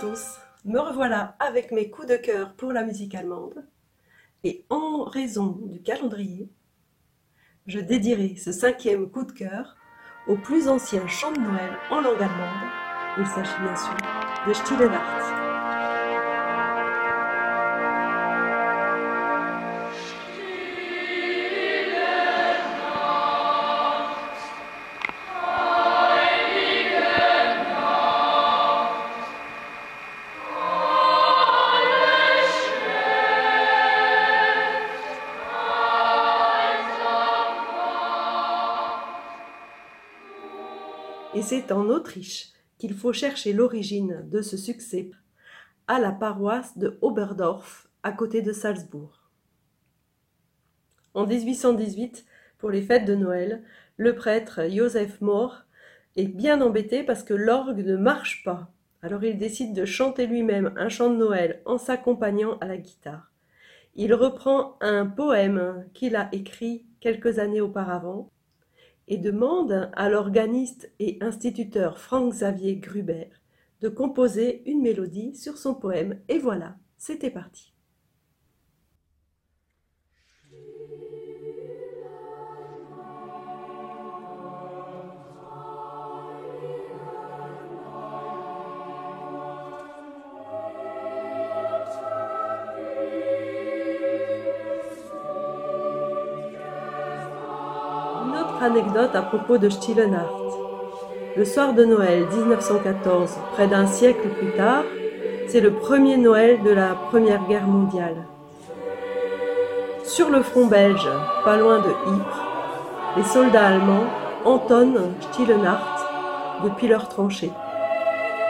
tous, me revoilà avec mes coups de cœur pour la musique allemande. Et en raison du calendrier, je dédierai ce cinquième coup de cœur au plus ancien chant de Noël en langue allemande. Il s'agit bien sûr de Stille Nacht. Et c'est en Autriche qu'il faut chercher l'origine de ce succès à la paroisse de Oberdorf, à côté de Salzbourg. En 1818, pour les fêtes de Noël, le prêtre Joseph Mohr est bien embêté parce que l'orgue ne marche pas. Alors il décide de chanter lui-même un chant de Noël en s'accompagnant à la guitare. Il reprend un poème qu'il a écrit quelques années auparavant et demande à l'organiste et instituteur Frank Xavier Gruber de composer une mélodie sur son poème. Et voilà, c'était parti. Anecdote à propos de Stille Nacht. Le soir de Noël 1914, près d'un siècle plus tard, c'est le premier Noël de la Première Guerre mondiale. Sur le front belge, pas loin de Ypres, les soldats allemands entonnent Stille Nacht depuis leur tranchée.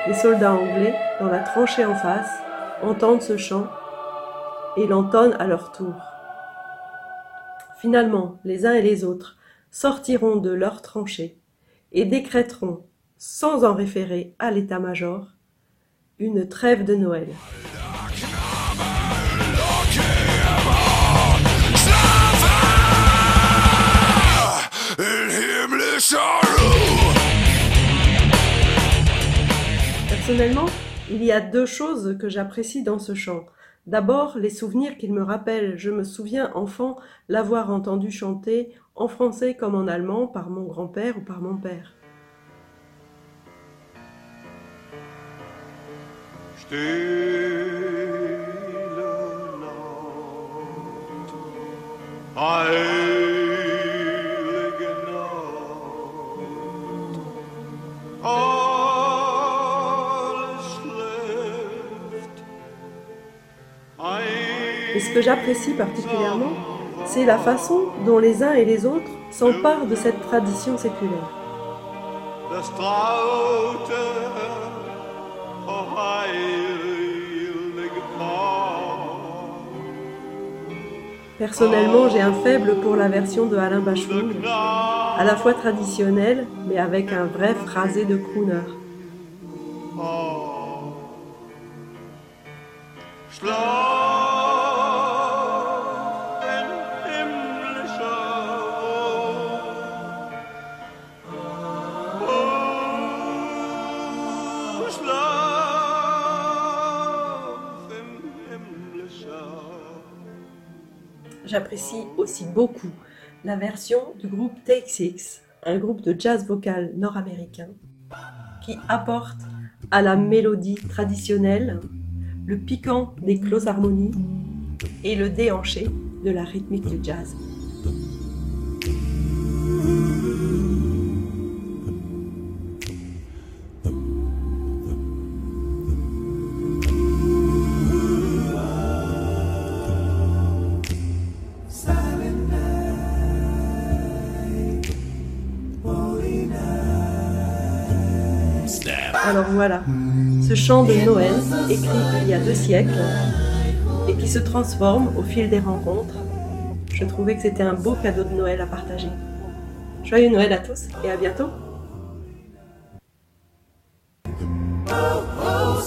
Les soldats anglais, dans la tranchée en face, entendent ce chant et l'entonnent à leur tour. Finalement, les uns et les autres sortiront de leurs tranchées et décréteront, sans en référer à l'état-major, une trêve de Noël. Personnellement, il y a deux choses que j'apprécie dans ce chant. D'abord, les souvenirs qu'il me rappelle. Je me souviens, enfant, l'avoir entendu chanter en français comme en allemand par mon grand-père ou par mon père. Et ce que j'apprécie particulièrement, c'est la façon dont les uns et les autres s'emparent de cette tradition séculaire. Personnellement, j'ai un faible pour la version de Alain Bachung, à la fois traditionnelle, mais avec un vrai phrasé de crooner. J'apprécie aussi beaucoup la version du groupe Six, un groupe de jazz vocal nord-américain qui apporte à la mélodie traditionnelle le piquant des closes harmonies et le déhanché de la rythmique du jazz. Alors voilà, ce chant de Noël, écrit il y a deux siècles, et qui se transforme au fil des rencontres, je trouvais que c'était un beau cadeau de Noël à partager. Joyeux Noël à tous et à bientôt. Oh, oh,